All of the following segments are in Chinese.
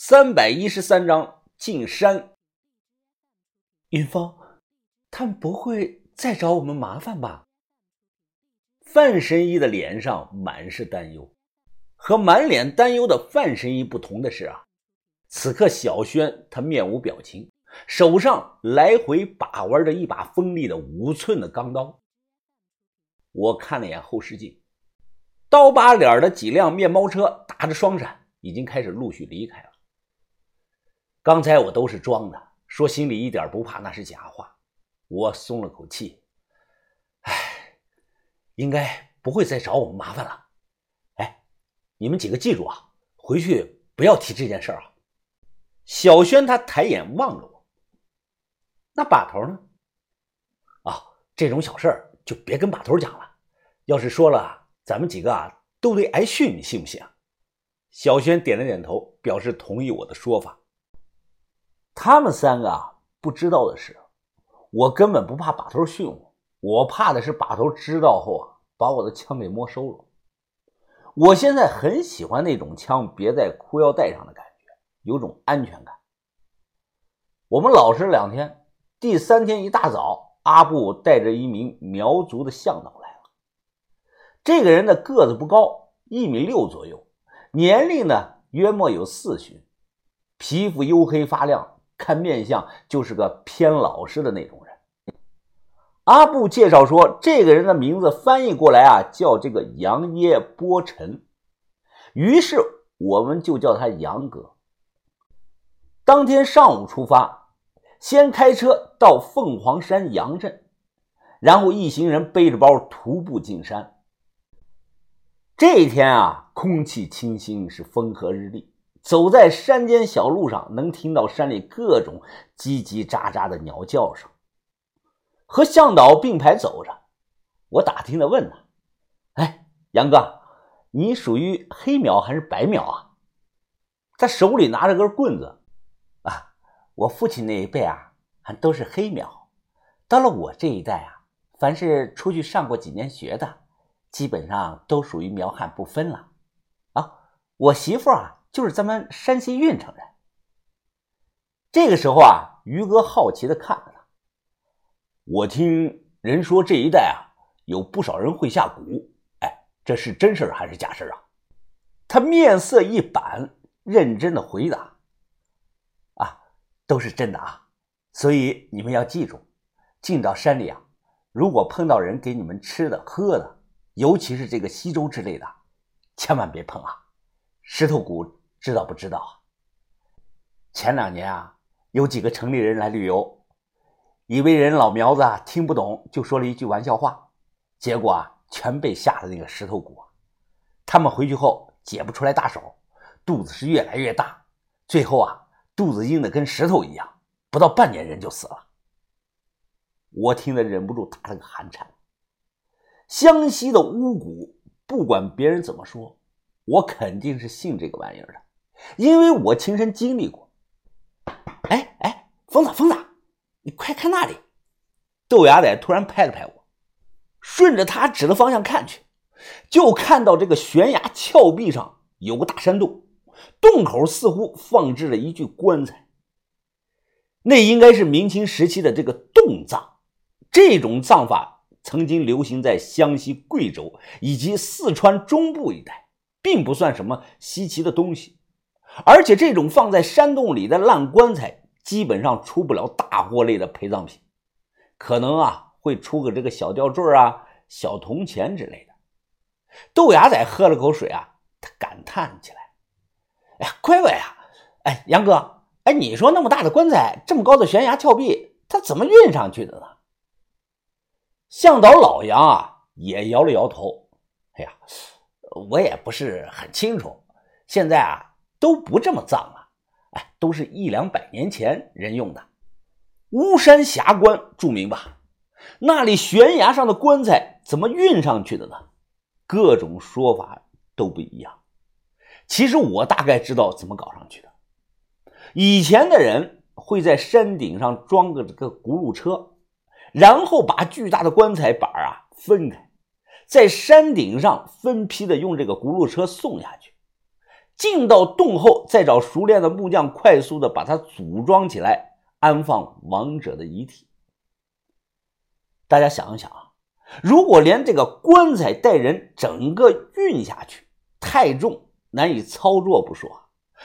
三百一十三章进山。云峰，他们不会再找我们麻烦吧？范神医的脸上满是担忧。和满脸担忧的范神医不同的是啊，此刻小轩他面无表情，手上来回把玩着一把锋利的五寸的钢刀。我看了眼后视镜，刀疤脸的几辆面包车打着双闪，已经开始陆续离开了。刚才我都是装的，说心里一点不怕那是假话。我松了口气，哎，应该不会再找我们麻烦了。哎，你们几个记住啊，回去不要提这件事啊。小轩他抬眼望着我，那把头呢？啊，这种小事就别跟把头讲了，要是说了，咱们几个啊都得挨训，你信不信啊？小轩点了点头，表示同意我的说法。他们三个啊，不知道的是，我根本不怕把头训我，我怕的是把头知道后啊，把我的枪给没收了。我现在很喜欢那种枪别在裤腰带上的感觉，有种安全感。我们老实两天，第三天一大早，阿布带着一名苗族的向导来了。这个人的个子不高，一米六左右，年龄呢约莫有四旬，皮肤黝黑发亮。看面相就是个偏老实的那种人。阿布介绍说，这个人的名字翻译过来啊，叫这个杨耶波尘。于是我们就叫他杨哥。当天上午出发，先开车到凤凰山杨镇，然后一行人背着包徒步进山。这一天啊，空气清新，是风和日丽。走在山间小路上，能听到山里各种叽叽喳喳的鸟叫声。和向导并排走着，我打听的问他：“哎，杨哥，你属于黑苗还是白苗啊？”他手里拿着根棍子：“啊，我父亲那一辈啊，还都是黑苗。到了我这一代啊，凡是出去上过几年学的，基本上都属于苗汉不分了。啊，我媳妇啊。”就是咱们山西运城人。这个时候啊，于哥好奇的看着他。我听人说这一带啊，有不少人会下蛊。哎，这是真事还是假事啊？他面色一板，认真的回答：“啊，都是真的啊。所以你们要记住，进到山里啊，如果碰到人给你们吃的喝的，尤其是这个稀粥之类的，千万别碰啊，石头蛊。”知道不知道啊？前两年啊，有几个城里人来旅游，以为人老苗子听不懂，就说了一句玩笑话，结果啊，全被吓得那个石头骨。他们回去后解不出来大手，肚子是越来越大，最后啊，肚子硬的跟石头一样，不到半年人就死了。我听得忍不住打了个寒颤。湘西的巫蛊，不管别人怎么说，我肯定是信这个玩意儿的。因为我亲身经历过。哎哎，疯子疯子，你快看那里！豆芽仔突然拍了拍我，顺着他指的方向看去，就看到这个悬崖峭壁上有个大山洞，洞口似乎放置了一具棺材。那应该是明清时期的这个洞葬。这种葬法曾经流行在湘西、贵州以及四川中部一带，并不算什么稀奇的东西。而且这种放在山洞里的烂棺材，基本上出不了大货类的陪葬品，可能啊会出个这个小吊坠啊、小铜钱之类的。豆芽仔喝了口水啊，他感叹起来：“哎呀，乖乖呀，哎，杨哥，哎，你说那么大的棺材，这么高的悬崖峭壁，他怎么运上去的呢？”向导老杨啊也摇了摇头：“哎呀，我也不是很清楚，现在啊。”都不这么葬了，哎，都是一两百年前人用的。巫山峡关著名吧？那里悬崖上的棺材怎么运上去的呢？各种说法都不一样。其实我大概知道怎么搞上去的。以前的人会在山顶上装个这个轱辘车，然后把巨大的棺材板啊分开，在山顶上分批的用这个轱辘车送下去。进到洞后，再找熟练的木匠，快速的把它组装起来，安放亡者的遗体。大家想一想啊，如果连这个棺材带人整个运下去，太重难以操作不说，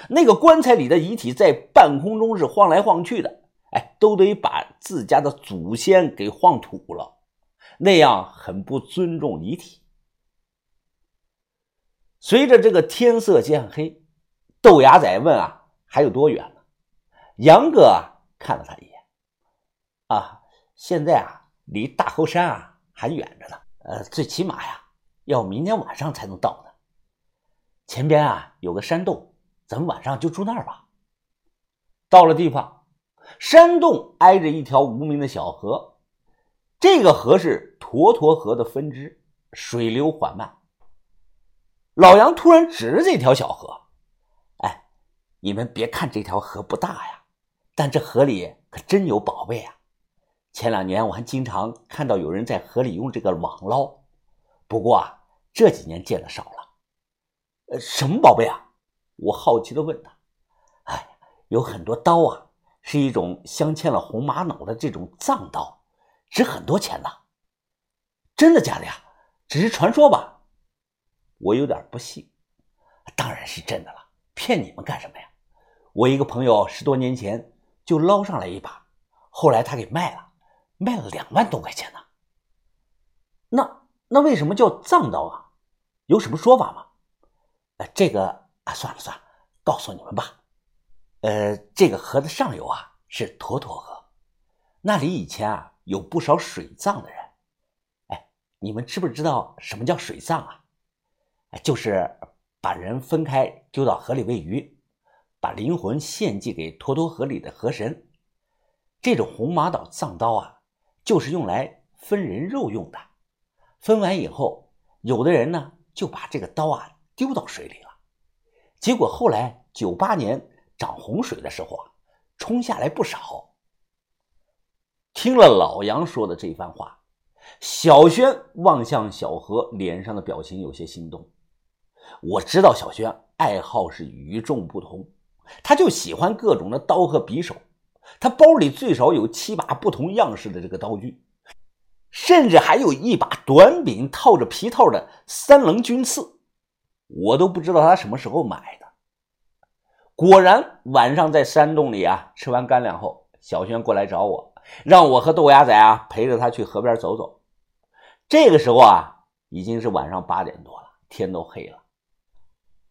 那个棺材里的遗体在半空中是晃来晃去的，哎，都得把自家的祖先给晃土了，那样很不尊重遗体。随着这个天色渐黑，豆芽仔问：“啊，还有多远呢？”杨哥啊看了他一眼：“啊，现在啊，离大后山啊还远着呢。呃，最起码呀，要明天晚上才能到呢。前边啊有个山洞，咱们晚上就住那儿吧。”到了地方，山洞挨着一条无名的小河，这个河是沱沱河的分支，水流缓慢。老杨突然指着这条小河，哎，你们别看这条河不大呀，但这河里可真有宝贝啊！前两年我还经常看到有人在河里用这个网捞，不过啊，这几年见的少了。呃，什么宝贝啊？我好奇的问他。哎，有很多刀啊，是一种镶嵌了红玛瑙的这种藏刀，值很多钱呢。真的假的呀？只是传说吧。我有点不信，当然是真的了，骗你们干什么呀？我一个朋友十多年前就捞上来一把，后来他给卖了，卖了两万多块钱呢。那那为什么叫藏刀啊？有什么说法吗？呃，这个啊，算了算了，告诉你们吧。呃，这个河的上游啊是沱沱河，那里以前啊有不少水葬的人。哎，你们知不知道什么叫水葬啊？就是把人分开丢到河里喂鱼，把灵魂献祭给沱沱河里的河神。这种红玛瑙藏刀啊，就是用来分人肉用的。分完以后，有的人呢就把这个刀啊丢到水里了。结果后来九八年涨洪水的时候啊，冲下来不少。听了老杨说的这番话，小轩望向小何，脸上的表情有些心动。我知道小轩爱好是与众不同，他就喜欢各种的刀和匕首，他包里最少有七把不同样式的这个刀具，甚至还有一把短柄套着皮套的三棱军刺，我都不知道他什么时候买的。果然，晚上在山洞里啊，吃完干粮后，小轩过来找我，让我和豆芽仔啊陪着他去河边走走。这个时候啊，已经是晚上八点多了，天都黑了。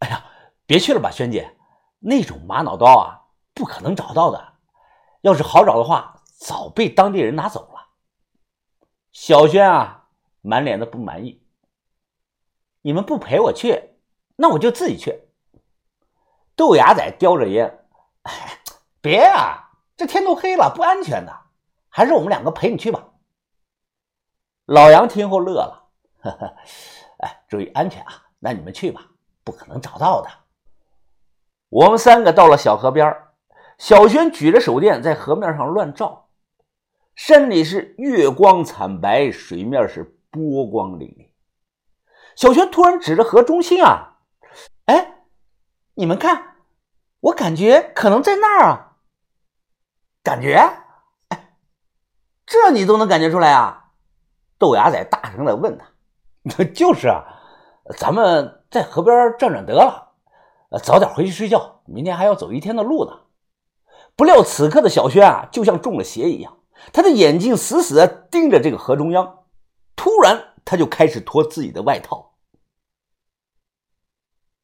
哎呀，别去了吧，萱姐，那种玛瑙刀啊，不可能找到的。要是好找的话，早被当地人拿走了。小轩啊，满脸的不满意。你们不陪我去，那我就自己去。豆芽仔叼着烟，哎，别啊，这天都黑了，不安全的。还是我们两个陪你去吧。老杨听后乐了，呵呵，哎，注意安全啊。那你们去吧。不可能找到的。我们三个到了小河边小轩举着手电在河面上乱照，山里是月光惨白，水面是波光粼粼。小轩突然指着河中心啊，哎，你们看，我感觉可能在那儿啊。感觉？哎，这你都能感觉出来啊？豆芽仔大声的问他：“ 就是啊，咱们。”在河边转转得了，呃，早点回去睡觉，明天还要走一天的路呢。不料此刻的小轩啊，就像中了邪一样，他的眼睛死死地盯着这个河中央。突然，他就开始脱自己的外套，